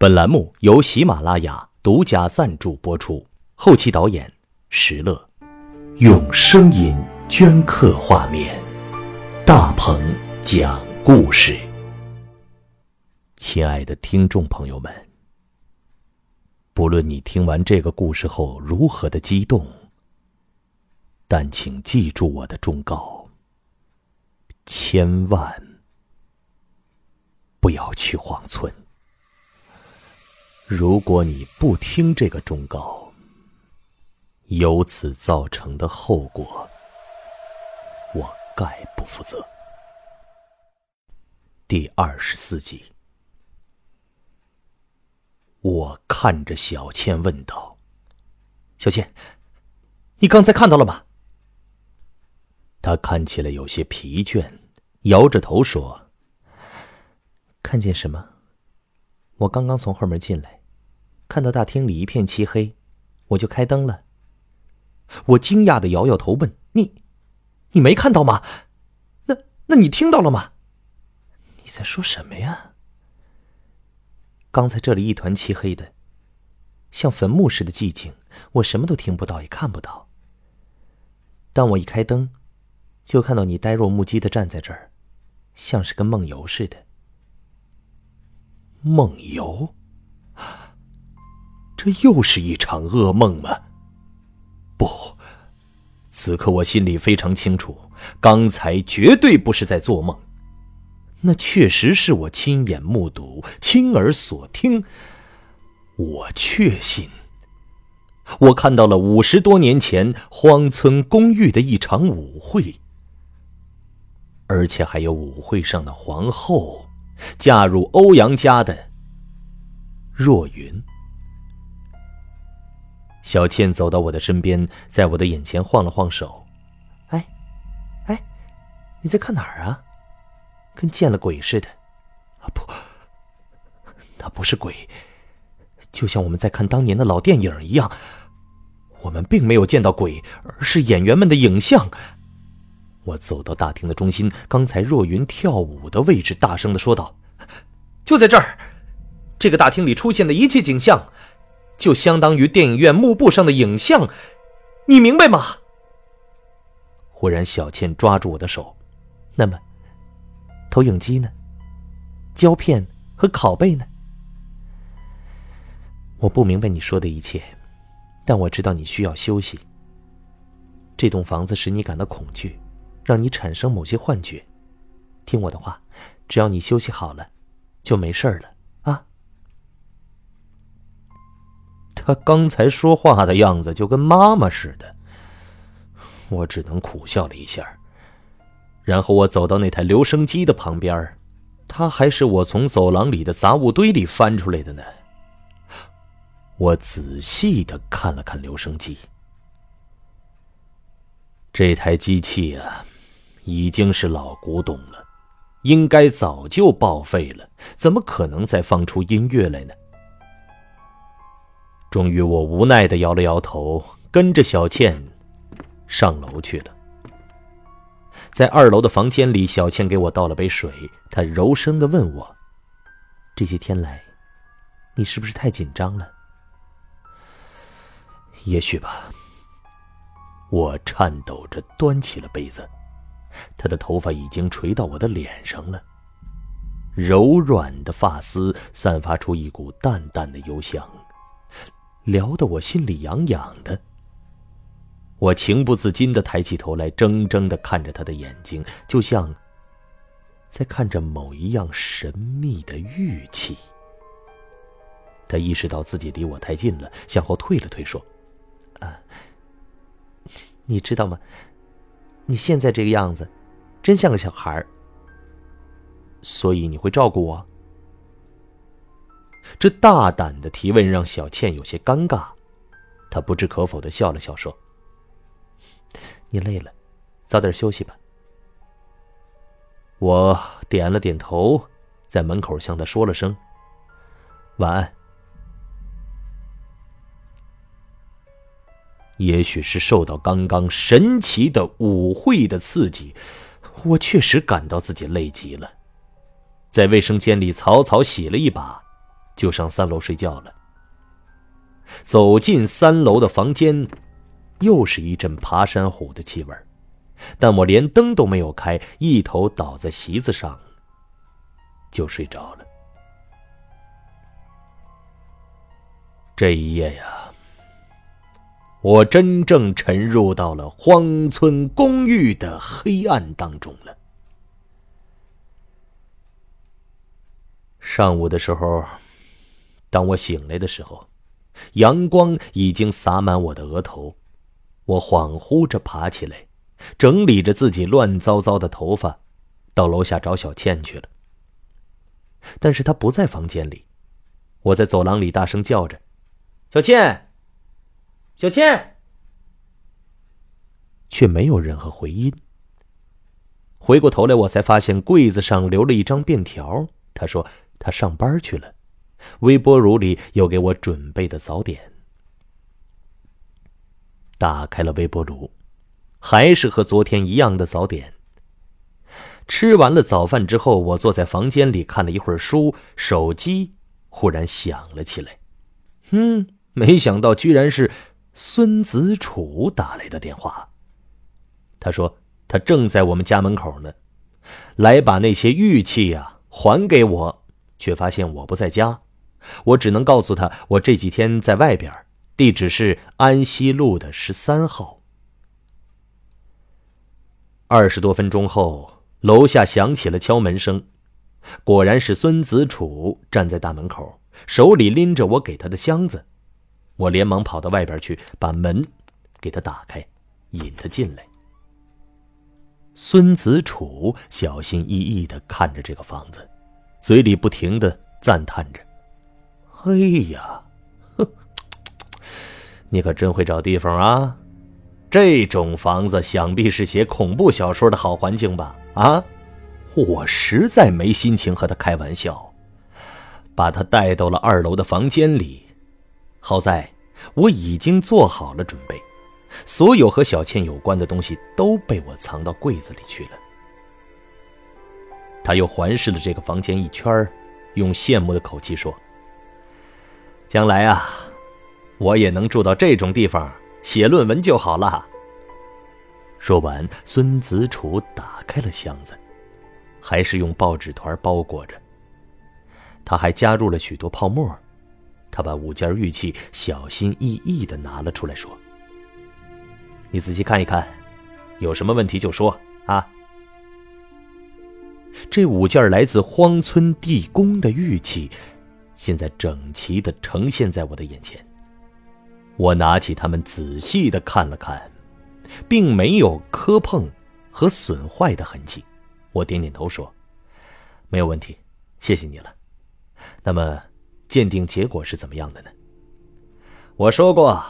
本栏目由喜马拉雅独家赞助播出，后期导演石乐，用声音镌刻画面，大鹏讲故事。亲爱的听众朋友们，不论你听完这个故事后如何的激动，但请记住我的忠告：千万不要去荒村。如果你不听这个忠告，由此造成的后果，我概不负责。第二十四集，我看着小倩问道：“小倩，你刚才看到了吗？”她看起来有些疲倦，摇着头说：“看见什么？我刚刚从后门进来。”看到大厅里一片漆黑，我就开灯了。我惊讶的摇摇头问：“你，你没看到吗？那，那你听到了吗？你在说什么呀？刚才这里一团漆黑的，像坟墓似的寂静，我什么都听不到，也看不到。当我一开灯，就看到你呆若木鸡的站在这儿，像是个梦游似的。梦游。”这又是一场噩梦吗？不，此刻我心里非常清楚，刚才绝对不是在做梦，那确实是我亲眼目睹、亲耳所听。我确信，我看到了五十多年前荒村公寓的一场舞会，而且还有舞会上的皇后，嫁入欧阳家的若云。小倩走到我的身边，在我的眼前晃了晃手。哎，哎，你在看哪儿啊？跟见了鬼似的。啊不，那不是鬼，就像我们在看当年的老电影一样。我们并没有见到鬼，而是演员们的影像。我走到大厅的中心，刚才若云跳舞的位置，大声的说道：“就在这儿，这个大厅里出现的一切景象。”就相当于电影院幕布上的影像，你明白吗？忽然，小倩抓住我的手。那么，投影机呢？胶片和拷贝呢？我不明白你说的一切，但我知道你需要休息。这栋房子使你感到恐惧，让你产生某些幻觉。听我的话，只要你休息好了，就没事了。他刚才说话的样子就跟妈妈似的，我只能苦笑了一下。然后我走到那台留声机的旁边，它还是我从走廊里的杂物堆里翻出来的呢。我仔细的看了看留声机，这台机器啊，已经是老古董了，应该早就报废了，怎么可能再放出音乐来呢？终于，我无奈的摇了摇头，跟着小倩上楼去了。在二楼的房间里，小倩给我倒了杯水，她柔声的问我：“这些天来，你是不是太紧张了？”“也许吧。”我颤抖着端起了杯子，她的头发已经垂到我的脸上了，柔软的发丝散发出一股淡淡的幽香。聊得我心里痒痒的，我情不自禁的抬起头来，怔怔的看着他的眼睛，就像在看着某一样神秘的玉器。他意识到自己离我太近了，向后退了退，说：“啊，你知道吗？你现在这个样子，真像个小孩儿。所以你会照顾我？”这大胆的提问让小倩有些尴尬，她不置可否的笑了笑，说：“你累了，早点休息吧。”我点了点头，在门口向她说了声“晚安”。也许是受到刚刚神奇的舞会的刺激，我确实感到自己累极了，在卫生间里草草洗了一把。就上三楼睡觉了。走进三楼的房间，又是一阵爬山虎的气味但我连灯都没有开，一头倒在席子上，就睡着了。这一夜呀，我真正沉入到了荒村公寓的黑暗当中了。上午的时候，当我醒来的时候，阳光已经洒满我的额头，我恍惚着爬起来。整理着自己乱糟糟的头发，到楼下找小倩去了。但是她不在房间里，我在走廊里大声叫着：“小倩，小倩！”却没有任何回音。回过头来，我才发现柜子上留了一张便条。他说他上班去了，微波炉里有给我准备的早点。打开了微波炉。还是和昨天一样的早点。吃完了早饭之后，我坐在房间里看了一会儿书，手机忽然响了起来。嗯，没想到居然是孙子楚打来的电话。他说他正在我们家门口呢，来把那些玉器呀还给我，却发现我不在家。我只能告诉他，我这几天在外边，地址是安西路的十三号。二十多分钟后，楼下响起了敲门声，果然是孙子楚站在大门口，手里拎着我给他的箱子。我连忙跑到外边去，把门给他打开，引他进来。孙子楚小心翼翼的看着这个房子，嘴里不停的赞叹着：“哎呀，哼，你可真会找地方啊！”这种房子想必是写恐怖小说的好环境吧？啊，我实在没心情和他开玩笑，把他带到了二楼的房间里。好在我已经做好了准备，所有和小倩有关的东西都被我藏到柜子里去了。他又环视了这个房间一圈，用羡慕的口气说：“将来啊，我也能住到这种地方。”写论文就好了。说完，孙子楚打开了箱子，还是用报纸团包裹着。他还加入了许多泡沫。他把五件玉器小心翼翼的拿了出来，说：“你仔细看一看，有什么问题就说啊。”这五件来自荒村地宫的玉器，现在整齐的呈现在我的眼前。我拿起它们，仔细的看了看，并没有磕碰和损坏的痕迹。我点点头说：“没有问题，谢谢你了。”那么，鉴定结果是怎么样的呢？我说过，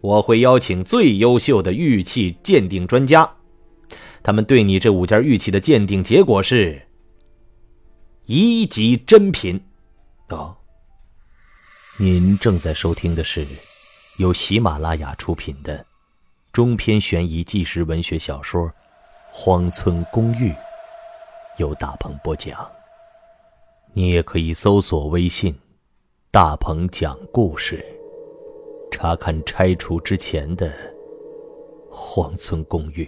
我会邀请最优秀的玉器鉴定专家，他们对你这五件玉器的鉴定结果是一级珍品。哦，您正在收听的是。由喜马拉雅出品的中篇悬疑纪实文学小说《荒村公寓》，由大鹏播讲。你也可以搜索微信“大鹏讲故事”，查看拆除之前的荒村公寓。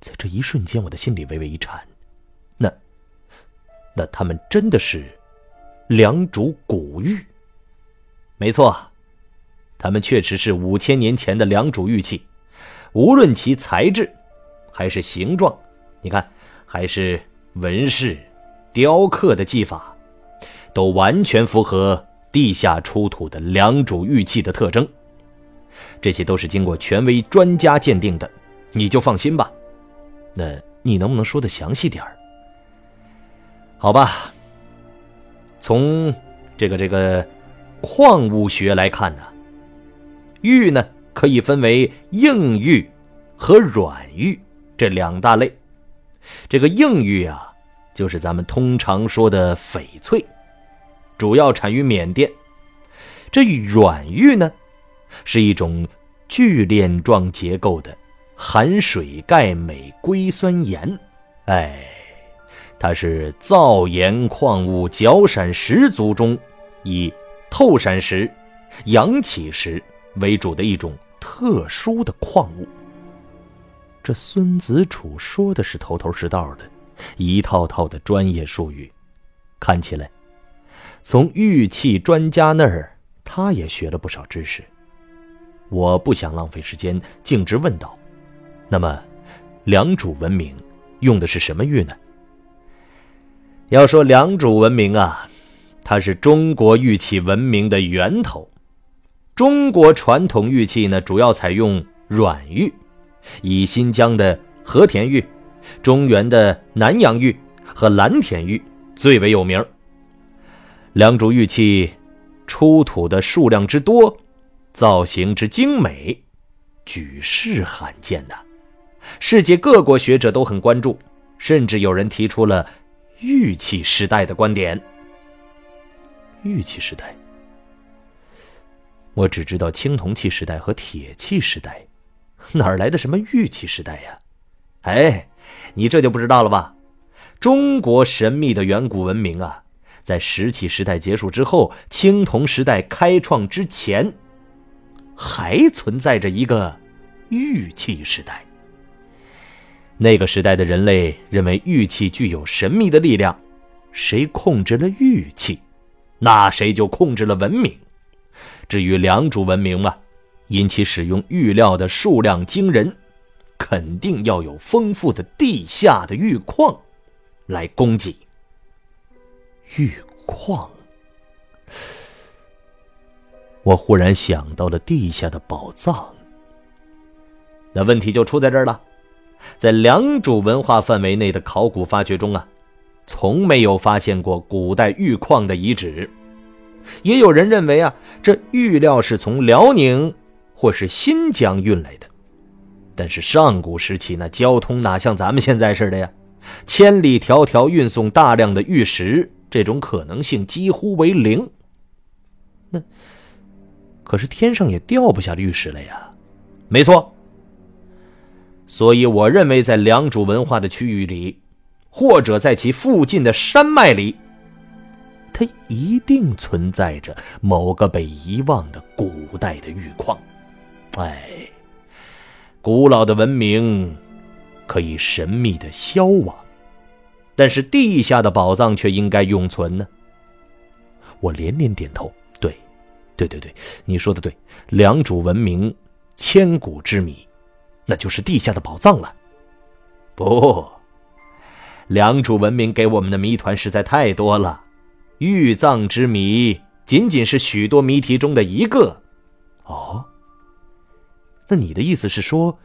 在这一瞬间，我的心里微微一颤。那，那他们真的是良渚古玉？没错。它们确实是五千年前的良渚玉器，无论其材质，还是形状，你看，还是纹饰、雕刻的技法，都完全符合地下出土的良渚玉器的特征。这些都是经过权威专家鉴定的，你就放心吧。那你能不能说的详细点儿？好吧，从这个这个矿物学来看呢？玉呢，可以分为硬玉和软玉这两大类。这个硬玉啊，就是咱们通常说的翡翠，主要产于缅甸。这软玉呢，是一种聚链状结构的，含水钙镁硅酸盐。哎，它是造岩矿物角闪石族中以透闪石、阳起石为主的一种特殊的矿物。这孙子楚说的是头头是道的，一套套的专业术语，看起来从玉器专家那儿他也学了不少知识。我不想浪费时间，径直问道：“那么，良渚文明用的是什么玉呢？”要说良渚文明啊，它是中国玉器文明的源头。中国传统玉器呢，主要采用软玉，以新疆的和田玉、中原的南阳玉和蓝田玉最为有名。良渚玉器出土的数量之多，造型之精美，举世罕见呐！世界各国学者都很关注，甚至有人提出了。玉器时代的观点。玉器时代，我只知道青铜器时代和铁器时代，哪儿来的什么玉器时代呀？哎，你这就不知道了吧？中国神秘的远古文明啊，在石器时代结束之后，青铜时代开创之前，还存在着一个玉器时代。那个时代的人类认为玉器具有神秘的力量，谁控制了玉器，那谁就控制了文明。至于良渚文明嘛，因其使用玉料的数量惊人，肯定要有丰富的地下的玉矿来供给。玉矿，我忽然想到了地下的宝藏。那问题就出在这儿了。在良渚文化范围内的考古发掘中啊，从没有发现过古代玉矿的遗址。也有人认为啊，这玉料是从辽宁或是新疆运来的。但是上古时期那交通哪像咱们现在似的呀？千里迢迢运送大量的玉石，这种可能性几乎为零。那可是天上也掉不下玉石了呀。没错。所以，我认为在良渚文化的区域里，或者在其附近的山脉里，它一定存在着某个被遗忘的古代的玉矿。哎，古老的文明可以神秘的消亡，但是地下的宝藏却应该永存呢。我连连点头，对，对对对，你说的对，良渚文明千古之谜。那就是地下的宝藏了。不，良渚文明给我们的谜团实在太多了，玉藏之谜仅仅是许多谜题中的一个。哦，那你的意思是说，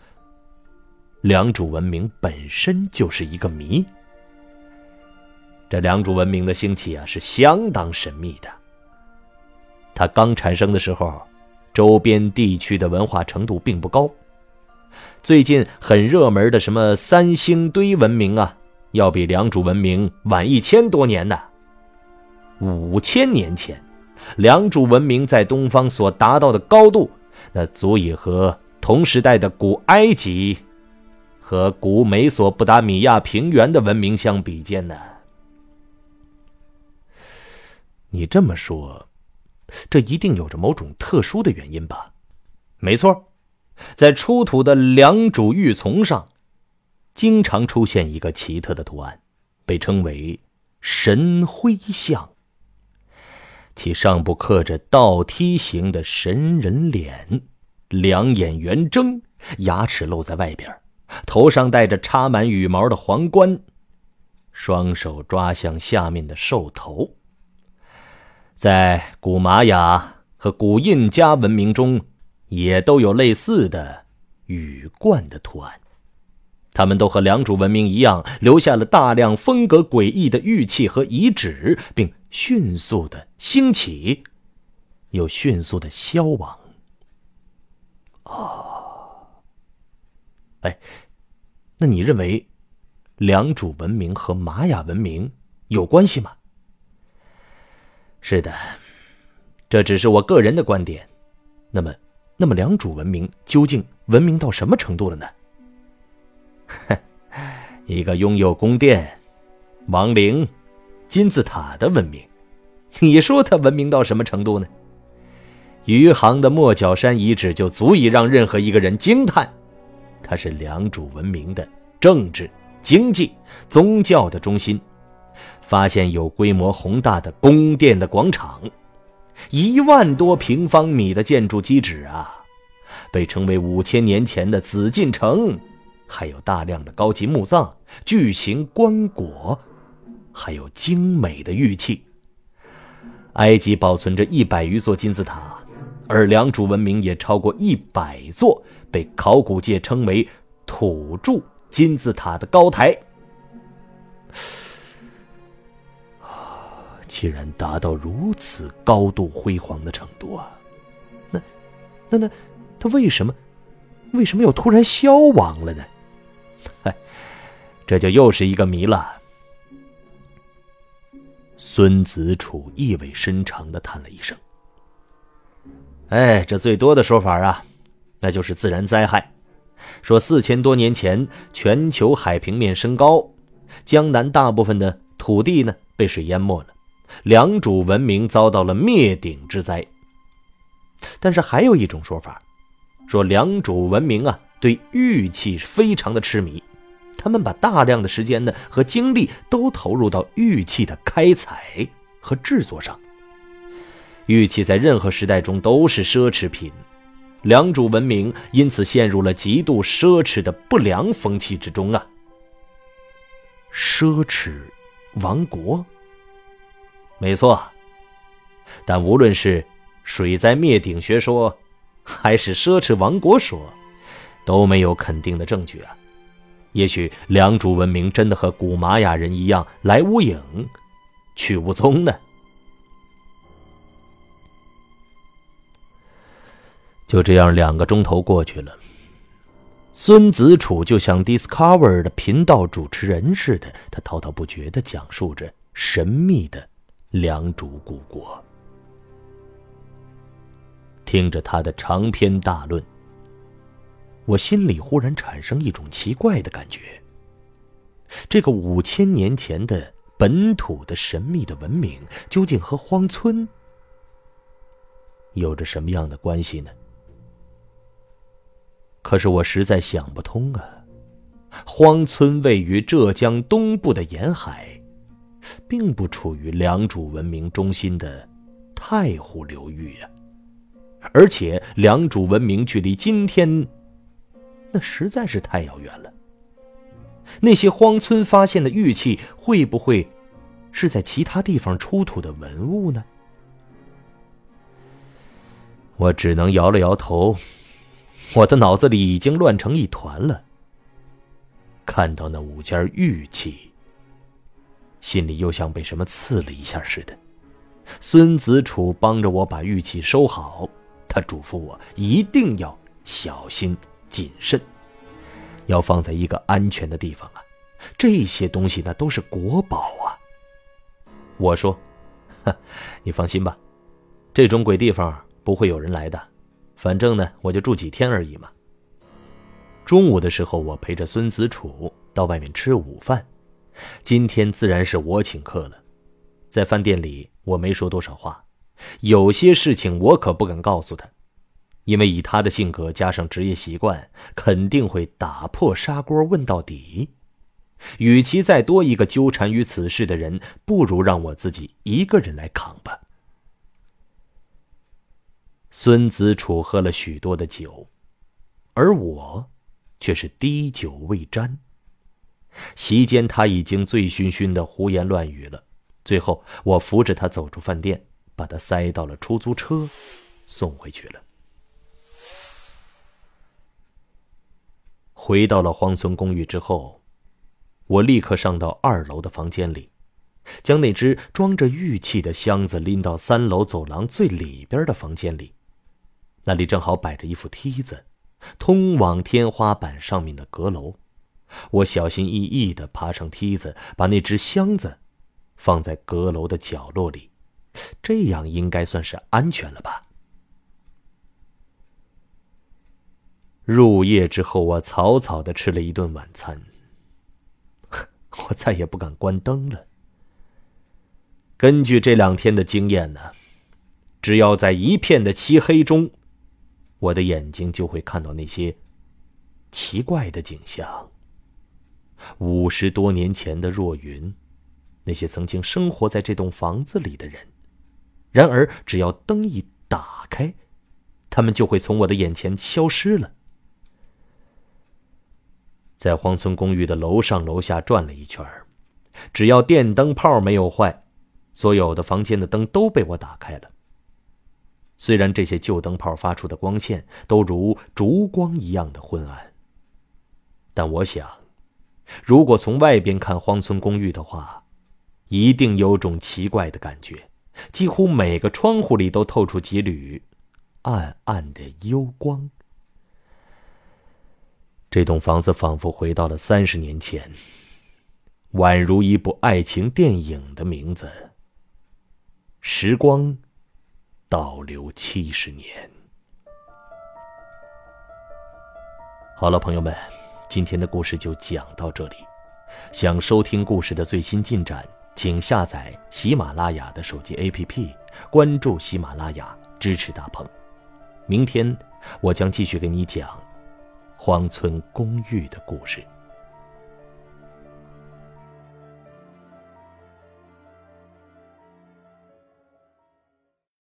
良渚文明本身就是一个谜？这良渚文明的兴起啊，是相当神秘的。它刚产生的时候，周边地区的文化程度并不高。最近很热门的什么三星堆文明啊，要比良渚文明晚一千多年呢。五千年前，良渚文明在东方所达到的高度，那足以和同时代的古埃及和古美索不达米亚平原的文明相比肩呢。你这么说，这一定有着某种特殊的原因吧？没错。在出土的良渚玉琮上，经常出现一个奇特的图案，被称为“神徽像”。其上部刻着倒梯形的神人脸，两眼圆睁，牙齿露在外边，头上戴着插满羽毛的皇冠，双手抓向下面的兽头。在古玛雅和古印加文明中。也都有类似的羽冠的图案，他们都和良渚文明一样，留下了大量风格诡异的玉器和遗址，并迅速的兴起，又迅速的消亡。哦，哎，那你认为良渚文明和玛雅文明有关系吗？是的，这只是我个人的观点。那么。那么，良渚文明究竟文明到什么程度了呢？一个拥有宫殿、王陵、金字塔的文明。你说它文明到什么程度呢？余杭的莫角山遗址就足以让任何一个人惊叹，它是良渚文明的政治、经济、宗教的中心。发现有规模宏大的宫殿的广场，一万多平方米的建筑基址啊，被称为五千年前的紫禁城，还有大量的高级墓葬、巨型棺椁，还有精美的玉器。埃及保存着一百余座金字塔，而良渚文明也超过一百座，被考古界称为“土著金字塔”的高台。既然达到如此高度辉煌的程度啊，那、那、那，他为什么、为什么又突然消亡了呢？嗨，这就又是一个谜了。孙子楚意味深长的叹了一声：“哎，这最多的说法啊，那就是自然灾害。说四千多年前，全球海平面升高，江南大部分的土地呢被水淹没了。”良渚文明遭到了灭顶之灾，但是还有一种说法，说良渚文明啊对玉器非常的痴迷，他们把大量的时间呢和精力都投入到玉器的开采和制作上。玉器在任何时代中都是奢侈品，良渚文明因此陷入了极度奢侈的不良风气之中啊。奢侈王国。没错，但无论是水灾灭顶学说，还是奢侈王国说，都没有肯定的证据啊。也许良渚文明真的和古玛雅人一样来无影，去无踪呢。就这样，两个钟头过去了，孙子楚就像 Discover 的频道主持人似的，他滔滔不绝的讲述着神秘的。良渚古国，听着他的长篇大论，我心里忽然产生一种奇怪的感觉。这个五千年前的本土的神秘的文明，究竟和荒村有着什么样的关系呢？可是我实在想不通啊！荒村位于浙江东部的沿海。并不处于良渚文明中心的太湖流域呀，而且良渚文明距离今天，那实在是太遥远了。那些荒村发现的玉器，会不会是在其他地方出土的文物呢？我只能摇了摇头，我的脑子里已经乱成一团了。看到那五件玉器。心里又像被什么刺了一下似的。孙子楚帮着我把玉器收好，他嘱咐我一定要小心谨慎，要放在一个安全的地方啊！这些东西那都是国宝啊！我说：“哼你放心吧，这种鬼地方不会有人来的。反正呢，我就住几天而已嘛。”中午的时候，我陪着孙子楚到外面吃午饭。今天自然是我请客了，在饭店里我没说多少话，有些事情我可不敢告诉他，因为以他的性格加上职业习惯，肯定会打破砂锅问到底。与其再多一个纠缠于此事的人，不如让我自己一个人来扛吧。孙子楚喝了许多的酒，而我，却是滴酒未沾。席间，他已经醉醺醺的胡言乱语了。最后，我扶着他走出饭店，把他塞到了出租车，送回去了。回到了荒村公寓之后，我立刻上到二楼的房间里，将那只装着玉器的箱子拎到三楼走廊最里边的房间里，那里正好摆着一副梯子，通往天花板上面的阁楼。我小心翼翼的爬上梯子，把那只箱子放在阁楼的角落里，这样应该算是安全了吧。入夜之后，我草草的吃了一顿晚餐。我再也不敢关灯了。根据这两天的经验呢，只要在一片的漆黑中，我的眼睛就会看到那些奇怪的景象。五十多年前的若云，那些曾经生活在这栋房子里的人，然而只要灯一打开，他们就会从我的眼前消失了。在荒村公寓的楼上楼下转了一圈只要电灯泡没有坏，所有的房间的灯都被我打开了。虽然这些旧灯泡发出的光线都如烛光一样的昏暗，但我想，如果从外边看荒村公寓的话，一定有种奇怪的感觉，几乎每个窗户里都透出几缕暗暗的幽光。这栋房子仿佛回到了三十年前，宛如一部爱情电影的名字。时光倒流七十年。好了，朋友们，今天的故事就讲到这里。想收听故事的最新进展，请下载喜马拉雅的手机 APP，关注喜马拉雅，支持大鹏。明天我将继续给你讲。荒村公寓的故事。